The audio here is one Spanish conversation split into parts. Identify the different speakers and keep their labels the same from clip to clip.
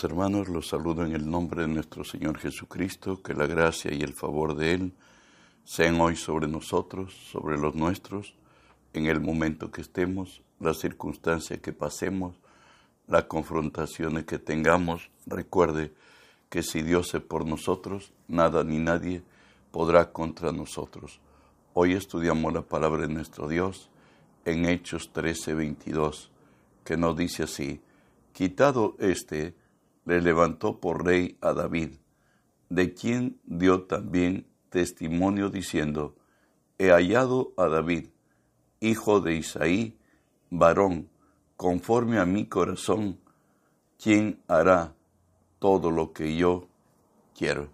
Speaker 1: Hermanos, los saludo en el nombre de nuestro Señor Jesucristo, que la gracia y el favor de Él sean hoy sobre nosotros, sobre los nuestros, en el momento que estemos, la circunstancia que pasemos, las confrontaciones que tengamos. Recuerde que si Dios es por nosotros, nada ni nadie podrá contra nosotros. Hoy estudiamos la palabra de nuestro Dios en Hechos 13, 22, que nos dice así, Quitado éste, le levantó por rey a David, de quien dio también testimonio diciendo, He hallado a David, hijo de Isaí, varón, conforme a mi corazón, quien hará todo lo que yo quiero.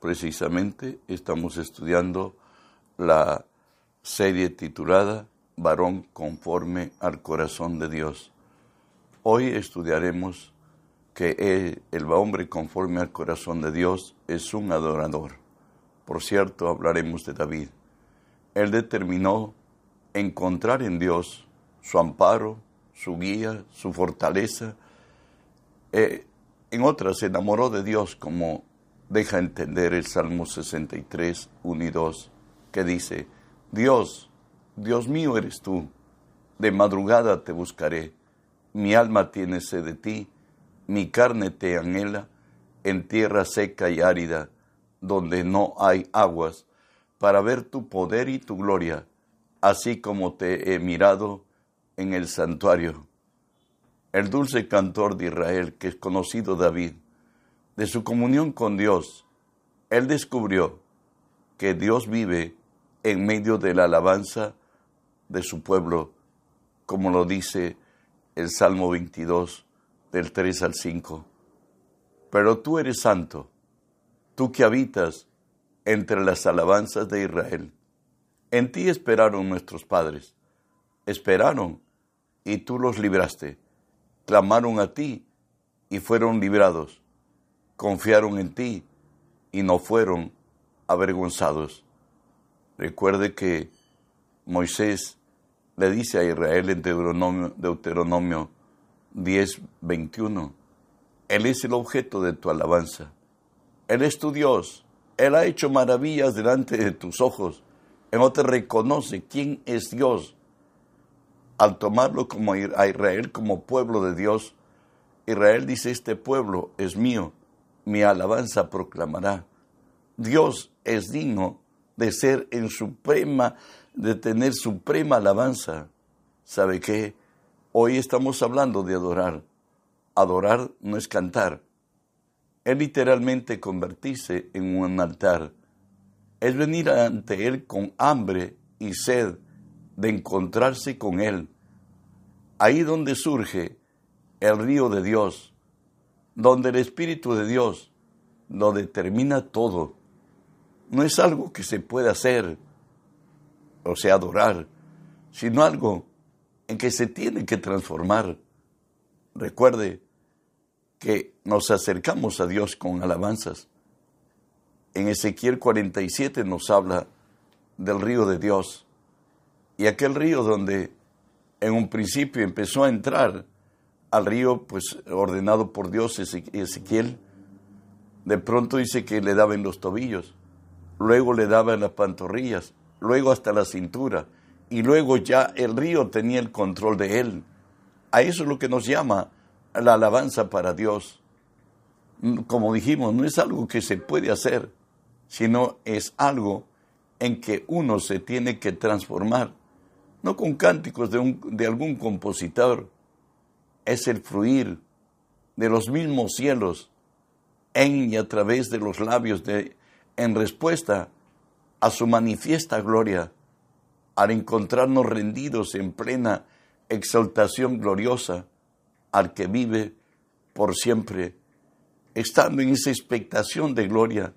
Speaker 1: Precisamente estamos estudiando la serie titulada Varón conforme al corazón de Dios. Hoy estudiaremos que el hombre conforme al corazón de Dios es un adorador. Por cierto, hablaremos de David. Él determinó encontrar en Dios su amparo, su guía, su fortaleza. Eh, en otras, se enamoró de Dios, como deja entender el Salmo 63, 1 y 2, que dice, Dios, Dios mío eres tú, de madrugada te buscaré mi alma tiene sed de ti, mi carne te anhela en tierra seca y árida, donde no hay aguas, para ver tu poder y tu gloria, así como te he mirado en el santuario. El dulce cantor de Israel, que es conocido David, de su comunión con Dios, él descubrió que Dios vive en medio de la alabanza de su pueblo, como lo dice el Salmo 22, del 3 al 5. Pero tú eres santo, tú que habitas entre las alabanzas de Israel. En ti esperaron nuestros padres, esperaron y tú los libraste, clamaron a ti y fueron librados, confiaron en ti y no fueron avergonzados. Recuerde que Moisés le dice a Israel en Deuteronomio, Deuteronomio 10, 21, Él es el objeto de tu alabanza. Él es tu Dios. Él ha hecho maravillas delante de tus ojos. Él no te reconoce quién es Dios. Al tomarlo como a Israel como pueblo de Dios, Israel dice, este pueblo es mío, mi alabanza proclamará. Dios es digno de ser en suprema de tener suprema alabanza. ¿Sabe qué? Hoy estamos hablando de adorar. Adorar no es cantar. Es literalmente convertirse en un altar. Es venir ante Él con hambre y sed de encontrarse con Él. Ahí donde surge el río de Dios, donde el Espíritu de Dios lo determina todo. No es algo que se puede hacer, o sea, adorar, sino algo en que se tiene que transformar. Recuerde que nos acercamos a Dios con alabanzas. En Ezequiel 47 nos habla del río de Dios y aquel río donde en un principio empezó a entrar al río pues ordenado por Dios Ezequiel, de pronto dice que le daba en los tobillos, luego le daba en las pantorrillas, luego hasta la cintura, y luego ya el río tenía el control de él. A eso es lo que nos llama la alabanza para Dios. Como dijimos, no es algo que se puede hacer, sino es algo en que uno se tiene que transformar, no con cánticos de, un, de algún compositor, es el fluir de los mismos cielos en y a través de los labios de, en respuesta a su manifiesta gloria, al encontrarnos rendidos en plena exaltación gloriosa al que vive por siempre, estando en esa expectación de gloria,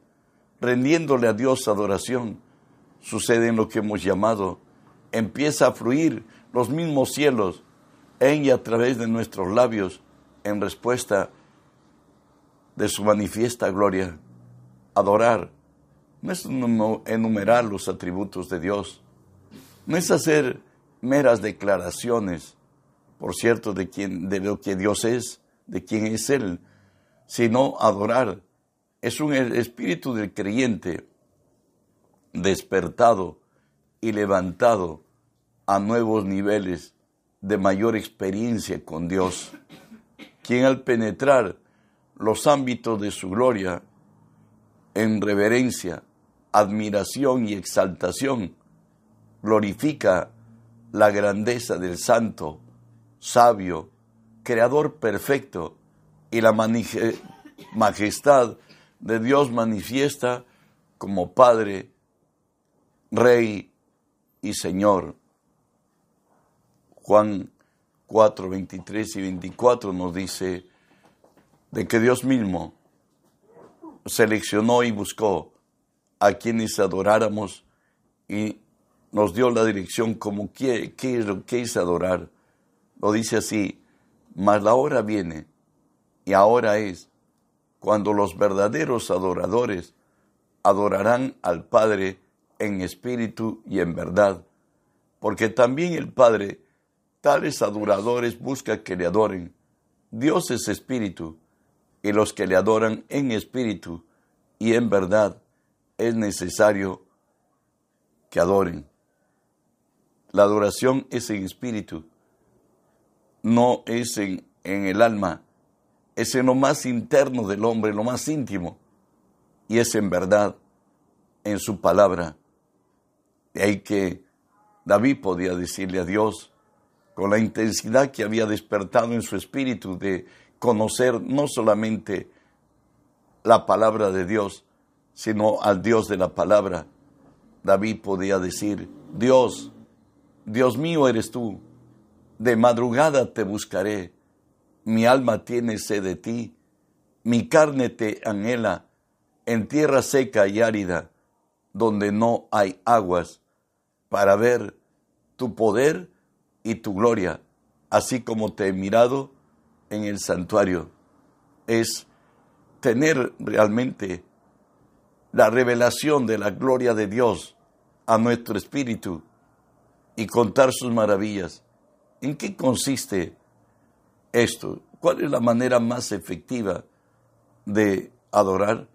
Speaker 1: rendiéndole a Dios adoración, sucede en lo que hemos llamado, empieza a fluir los mismos cielos en y a través de nuestros labios en respuesta de su manifiesta gloria, adorar, no es enumerar los atributos de Dios, no es hacer meras declaraciones, por cierto, de, quién, de lo que Dios es, de quién es Él, sino adorar. Es un espíritu del creyente despertado y levantado a nuevos niveles de mayor experiencia con Dios, quien al penetrar los ámbitos de su gloria en reverencia, admiración y exaltación, glorifica la grandeza del santo, sabio, creador perfecto y la majestad de Dios manifiesta como Padre, Rey y Señor. Juan 4, 23 y 24 nos dice de que Dios mismo seleccionó y buscó a quienes adoráramos y nos dio la dirección como qué, es adorar. Lo dice así, mas la hora viene y ahora es cuando los verdaderos adoradores adorarán al Padre en espíritu y en verdad, porque también el Padre tales adoradores busca que le adoren. Dios es espíritu, y los que le adoran en espíritu y en verdad es necesario que adoren. La adoración es en espíritu, no es en, el alma, es en lo más interno del hombre, lo más íntimo, y es en verdad, en su palabra. De ahí que David podía decirle a Dios, con la intensidad que había despertado en su espíritu de conocer no solamente la palabra de Dios, sino al Dios de la palabra. David podía decir, Dios, Dios mío eres tú, de madrugada te buscaré, mi alma tiene sed de ti, mi carne te anhela. En tierra seca y árida, donde no hay aguas, para ver tu poder y tu gloria, así como te he mirado en el santuario. Es tener realmente la revelación de la gloria de Dios a nuestro espíritu y contar sus maravillas. ¿En qué consiste esto? ¿Cuál es la manera más efectiva de adorar?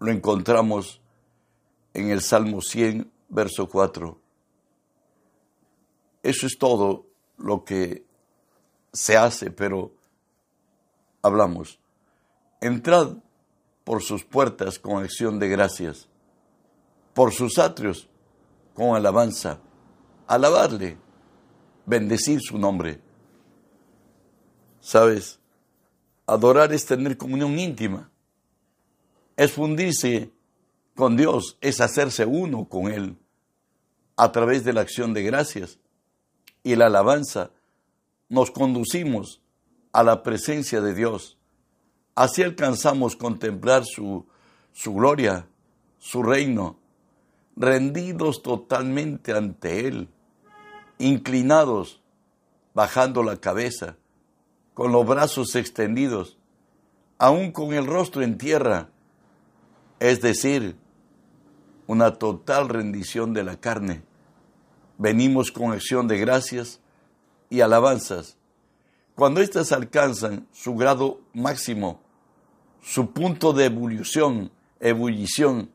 Speaker 1: Lo encontramos en el Salmo 100, verso 4. Eso es todo lo que se hace, pero hablamos. Entrad por sus puertas con acción de gracias, por sus atrios con alabanza, alabarle, bendecir su nombre. ¿Sabes? Adorar es tener comunión íntima, es fundirse con Dios, es hacerse uno con Él a través de la acción de gracias y la alabanza. Nos conducimos a la presencia de Dios Así alcanzamos contemplar su, su gloria, su reino, rendidos totalmente ante Él, inclinados, bajando la cabeza, con los brazos extendidos, aún con el rostro en tierra, es decir, una total rendición de la carne. Venimos con acción de gracias y alabanzas. Cuando éstas alcanzan su grado máximo, su punto de ebullición, ebullición,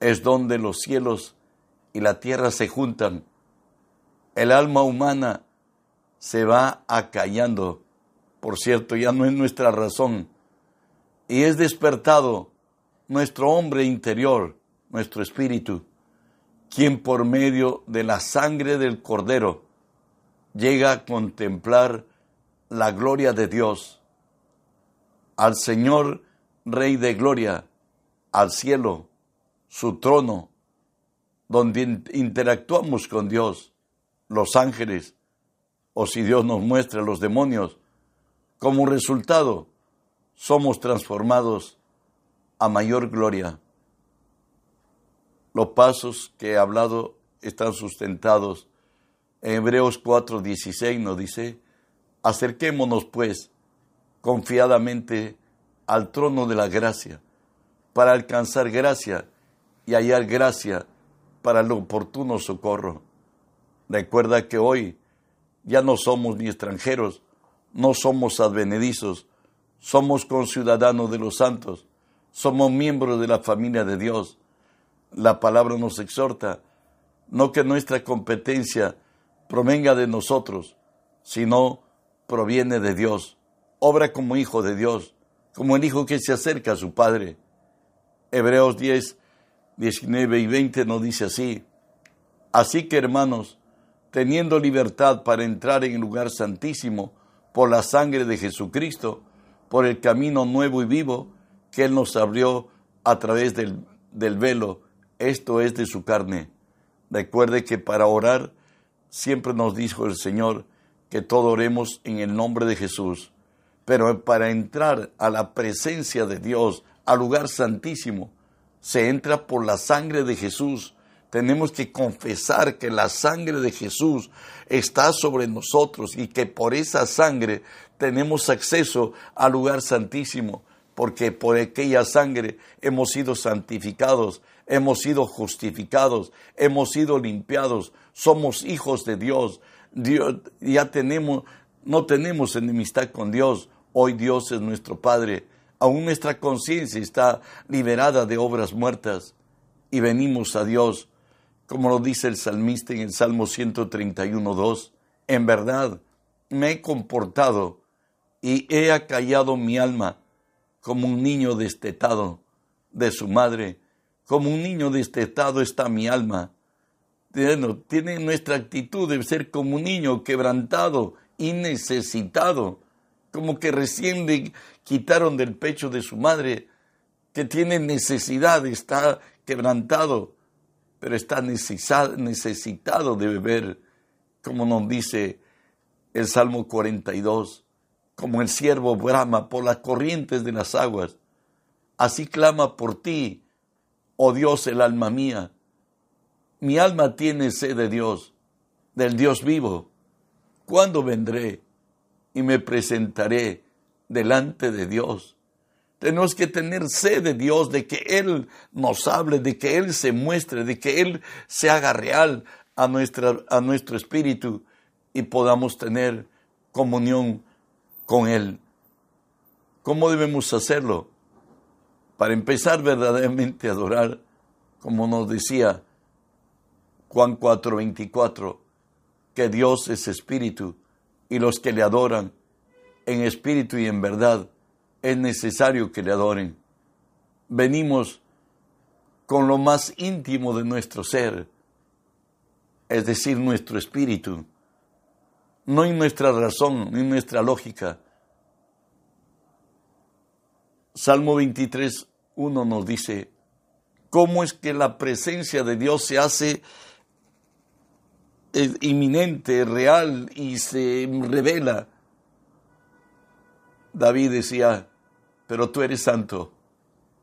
Speaker 1: es donde los cielos y la tierra se juntan. El alma humana se va acallando. Por cierto, ya no es nuestra razón. Y es despertado nuestro hombre interior, nuestro espíritu, quien por medio de la sangre del Cordero llega a contemplar la gloria de Dios al Señor Rey de Gloria, al cielo, su trono, donde interactuamos con Dios, los ángeles, o si Dios nos muestra los demonios, como resultado somos transformados a mayor gloria. Los pasos que he hablado están sustentados en Hebreos 4:16 nos dice, acerquémonos pues confiadamente al trono de la gracia, para alcanzar gracia y hallar gracia para el oportuno socorro. Recuerda que hoy ya no somos ni extranjeros, no somos advenedizos, somos conciudadanos de los santos, somos miembros de la familia de Dios. La palabra nos exhorta, no que nuestra competencia provenga de nosotros, sino proviene de Dios. Obra como hijo de Dios, como el hijo que se acerca a su padre. Hebreos 10, 19 y 20 nos dice así. Así que hermanos, teniendo libertad para entrar en el lugar santísimo por la sangre de Jesucristo, por el camino nuevo y vivo que Él nos abrió a través del, del velo, esto es de su carne. Recuerde que para orar siempre nos dijo el Señor que todo oremos en el nombre de Jesús, pero para entrar a la presencia de Dios, al lugar santísimo, se entra por la sangre de Jesús. Tenemos que confesar que la sangre de Jesús está sobre nosotros y que por esa sangre tenemos acceso al lugar santísimo, porque por aquella sangre hemos sido santificados, hemos sido justificados, hemos sido limpiados, somos hijos de Dios. Ya tenemos, no tenemos enemistad con Dios. Hoy Dios es nuestro Padre. Aún nuestra conciencia está liberada de obras muertas y venimos a Dios, como lo dice el salmista en el Salmo 131.2. En verdad, me he comportado y he acallado mi alma como un niño destetado de su madre como un niño destetado está mi alma. tiene nuestra actitud de ser como un niño quebrantado y necesitado, como que recién le quitaron del pecho de su madre, que tiene necesidad, está quebrantado, pero está necesitado de beber, como nos dice el Salmo 42, como el siervo brama por las corrientes de las aguas, así clama por ti oh Dios, el alma mía. Mi alma tiene sed de Dios, del Dios vivo. ¿Cuándo vendré y me presentaré delante de Dios? Tenemos que tener sed de Dios, de que Él nos hable, de que Él se muestre, de que Él se haga real a, a nuestro espíritu y podamos tener comunión con Él. ¿Cómo debemos hacerlo? para empezar verdaderamente a adorar, como nos decía Juan 4:24, que Dios es espíritu y los que le adoran en espíritu y en verdad es necesario que le adoren. Venimos con lo más íntimo de nuestro ser, es decir, nuestro espíritu, no en nuestra razón, ni nuestra lógica. Salmo 23, uno nos dice, ¿cómo es que la presencia de Dios se hace eh, inminente, real y se revela? David decía, pero tú eres santo,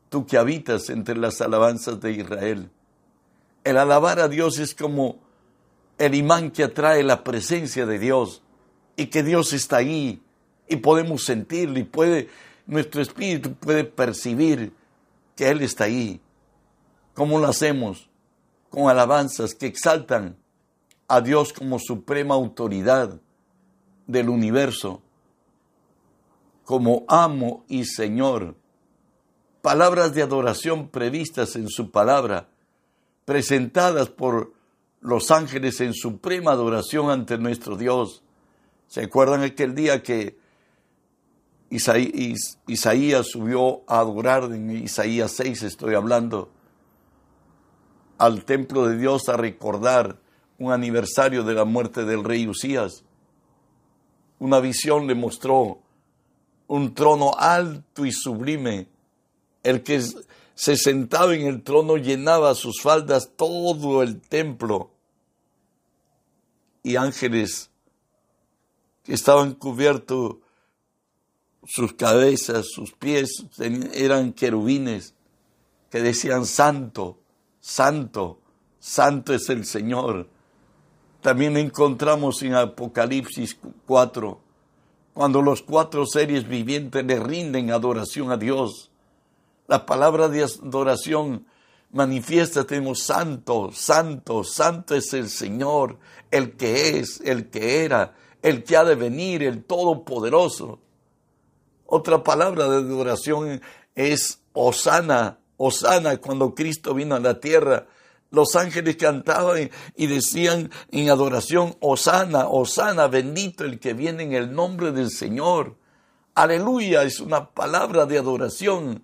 Speaker 1: tú que habitas entre las alabanzas de Israel. El alabar a Dios es como el imán que atrae la presencia de Dios y que Dios está ahí y podemos sentirlo y puede, nuestro espíritu puede percibir que Él está ahí. ¿Cómo lo hacemos? Con alabanzas que exaltan a Dios como suprema autoridad del universo, como amo y Señor. Palabras de adoración previstas en su palabra, presentadas por los ángeles en suprema adoración ante nuestro Dios. ¿Se acuerdan aquel día que Isaías subió a adorar, en Isaías 6 estoy hablando, al templo de Dios a recordar un aniversario de la muerte del rey Usías. Una visión le mostró un trono alto y sublime. El que se sentaba en el trono llenaba sus faldas todo el templo. Y ángeles que estaban cubiertos sus cabezas, sus pies eran querubines que decían santo, santo, santo es el Señor. También encontramos en Apocalipsis 4, cuando los cuatro seres vivientes le rinden adoración a Dios. La palabra de adoración manifiesta, tenemos santo, santo, santo es el Señor, el que es, el que era, el que ha de venir, el Todopoderoso Otra palabra de adoración es Osana, Osana, cuando Cristo vino a la tierra. Los ángeles cantaban y decían en adoración, Osana, Osana, bendito el que viene en el nombre del Señor. Aleluya, es una palabra de adoración.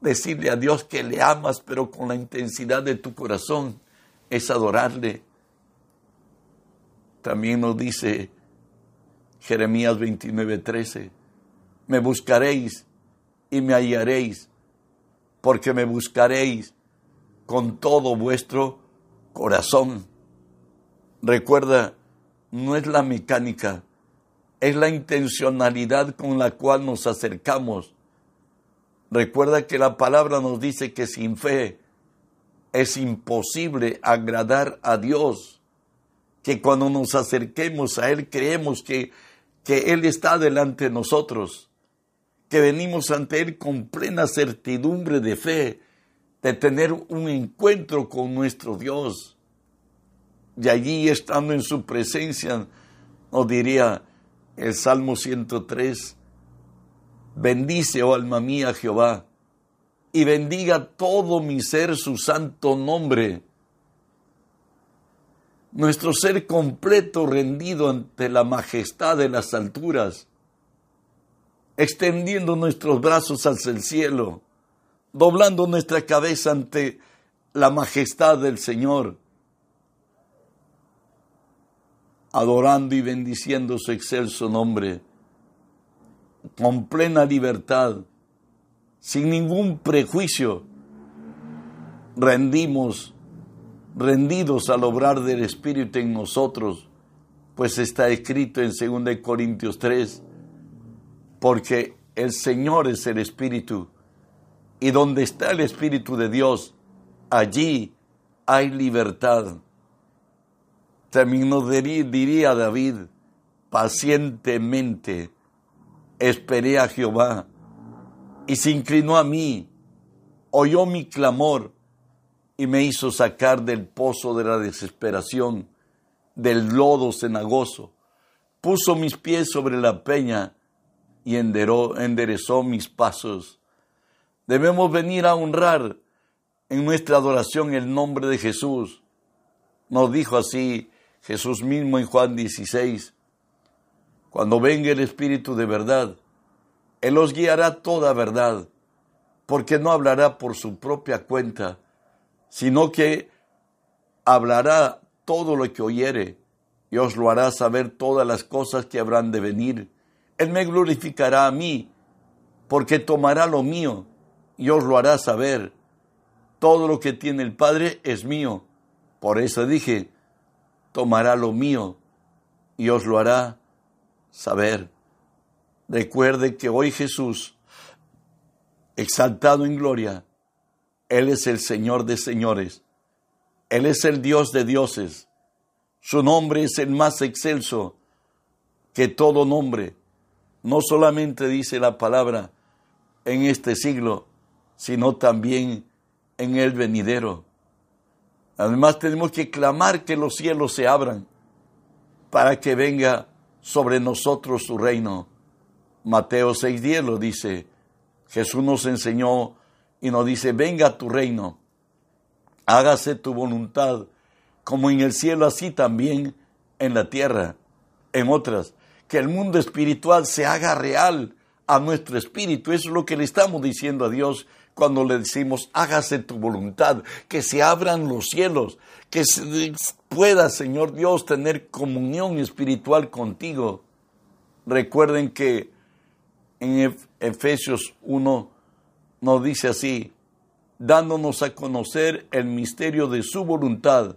Speaker 1: Decirle a Dios que le amas, pero con la intensidad de tu corazón, es adorarle. También nos dice Jeremías 29:13, me buscaréis y me hallaréis, porque me buscaréis con todo vuestro corazón. Recuerda, no es la mecánica, es la intencionalidad con la cual nos acercamos. Recuerda que la palabra nos dice que sin fe es imposible agradar a Dios, que cuando nos acerquemos a Él creemos que, que Él está delante de nosotros, que venimos ante Él con plena certidumbre de fe, de tener un encuentro con nuestro Dios. Y allí, estando en su presencia, nos diría, el Salmo 103, bendice, oh alma mía, Jehová, y bendiga todo mi ser su santo nombre. Nuestro ser completo rendido ante la majestad de las alturas, extendiendo nuestros brazos hacia el cielo, doblando nuestra cabeza ante la majestad del Señor adorando y bendiciendo su excelso nombre, con plena libertad, sin ningún prejuicio, rendimos, rendidos al obrar del Espíritu en nosotros, pues está escrito en 2 Corintios 3, porque el Señor es el Espíritu, y donde está el Espíritu de Dios, allí hay libertad. También nos diría David, pacientemente esperé a Jehová y se inclinó a mí, oyó mi clamor y me hizo sacar del pozo de la desesperación, del lodo cenagoso, puso mis pies sobre la peña y enderezó mis pasos. Debemos venir a honrar en nuestra adoración el nombre de Jesús. Nos dijo así Jesús mismo en Juan 16, cuando venga el Espíritu de verdad, Él os guiará toda verdad, porque no hablará por su propia cuenta, sino que hablará todo lo que oyere y os lo hará saber todas las cosas que habrán de venir. Él me glorificará a mí, porque tomará lo mío y os lo hará saber. Todo lo que tiene el Padre es mío. Por eso dije, tomará lo mío y os lo hará saber. Recuerde que hoy Jesús, exaltado en gloria, Él es el Señor de señores, Él es el Dios de dioses, su nombre es el más excelso que todo nombre. No solamente dice la palabra en este siglo, sino también en el venidero. Además tenemos que clamar que los cielos se abran para que venga sobre nosotros su reino. Mateo 6.10 lo dice. Jesús nos enseñó y nos dice, venga tu reino, hágase tu voluntad, como en el cielo, así también en la tierra. En otras, que el mundo espiritual se haga real a nuestro espíritu. Eso es lo que le estamos diciendo a Dios cuando le decimos, hágase tu voluntad, que se abran los cielos, que pueda, Señor Dios, tener comunión espiritual contigo. Recuerden que en Efesios 1 nos dice así, dándonos a conocer el misterio de su voluntad,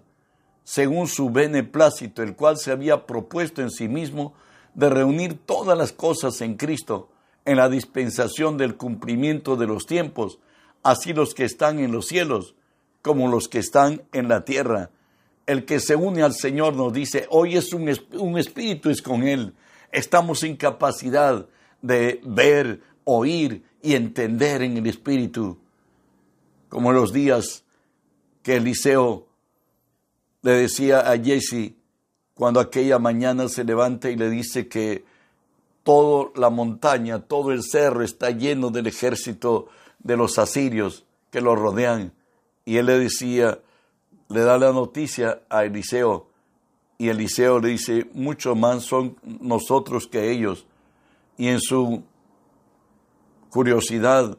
Speaker 1: según su beneplácito, el cual se había propuesto en sí mismo de reunir todas las cosas en Cristo, en la dispensación del cumplimiento de los tiempos, así los que están en los cielos como los que están en la tierra. El que se une al Señor nos dice, hoy es un, espíritu, es con Él. Estamos sin capacidad de ver, oír y entender en el espíritu. Como los días que Eliseo le decía a Jesse cuando aquella mañana se levanta y le dice que toda la montaña, todo el cerro está lleno del ejército de los asirios que lo rodean. Y él le decía, le da la noticia a Eliseo, y Eliseo le dice, mucho más son nosotros que ellos. Y en su curiosidad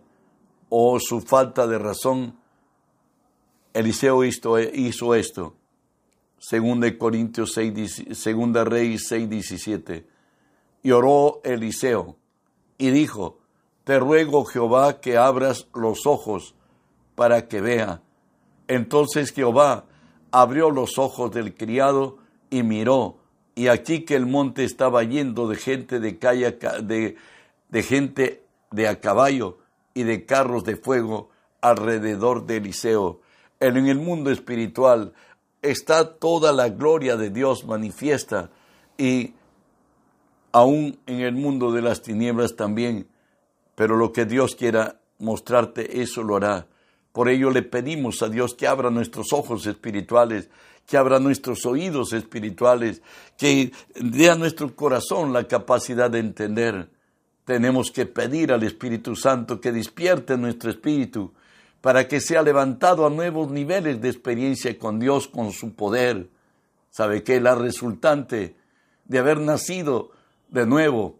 Speaker 1: o su falta de razón, Eliseo hizo, hizo esto. Segunda Corintios 6, segunda Reyes 6, 17. Y oró Eliseo y dijo, te ruego Jehová que abras los ojos para que vea. Entonces Jehová abrió los ojos del criado y miró, y aquí que el monte estaba yendo de gente de, calle, de, de gente de a caballo y de carros de fuego alrededor de Eliseo. En el mundo espiritual está toda la gloria de Dios manifiesta y aún en el mundo de las tinieblas también, pero lo que Dios quiera mostrarte, eso lo hará. Por ello le pedimos a Dios que abra nuestros ojos espirituales, que abra nuestros oídos espirituales, que dé a nuestro corazón la capacidad de entender. Tenemos que pedir al Espíritu Santo que despierte nuestro espíritu para que sea levantado a nuevos niveles de experiencia con Dios, con su poder. ¿Sabe que La resultante de haber nacido de nuevo,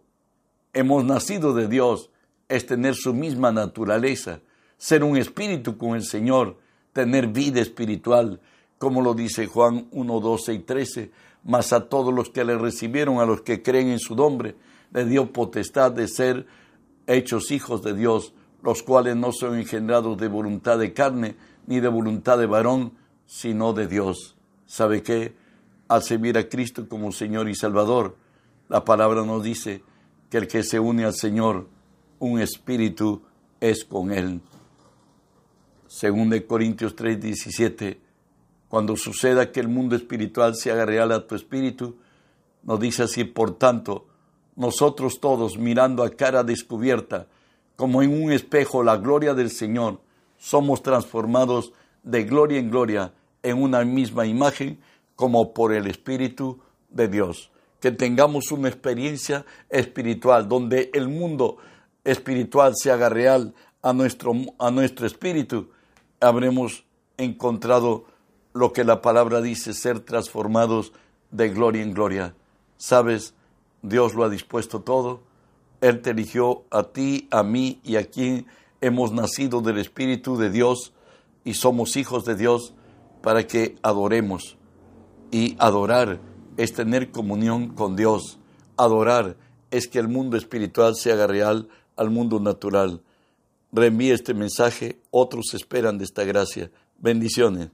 Speaker 1: hemos nacido de Dios, es tener su misma naturaleza, ser un espíritu con el Señor, tener vida espiritual, como lo dice Juan 1, 12 y 13, mas a todos los que le recibieron, a los que creen en su nombre, le dio potestad de ser hechos hijos de Dios, los cuales no son engendrados de voluntad de carne, ni de voluntad de varón, sino de Dios. ¿Sabe qué? Al servir a Cristo como Señor y Salvador, la palabra nos dice que el que se une al Señor, un espíritu es con Él. Según de Corintios 3, 17, cuando suceda que el mundo espiritual se haga real a tu espíritu, nos dice así, por tanto, nosotros todos mirando a cara descubierta, como en un espejo la gloria del Señor, somos transformados de gloria en gloria en una misma imagen como por el Espíritu de Dios que tengamos una experiencia espiritual, donde el mundo espiritual se haga real a nuestro, a nuestro espíritu, habremos encontrado lo que la palabra dice, ser transformados de gloria en gloria. ¿Sabes? Dios lo ha dispuesto todo. Él te eligió a ti, a mí y a quien hemos nacido del Espíritu de Dios y somos hijos de Dios para que adoremos y adorar es tener comunión con Dios. Adorar es que el mundo espiritual se haga real al mundo natural. Reenvíe este mensaje, otros esperan de esta gracia. Bendiciones.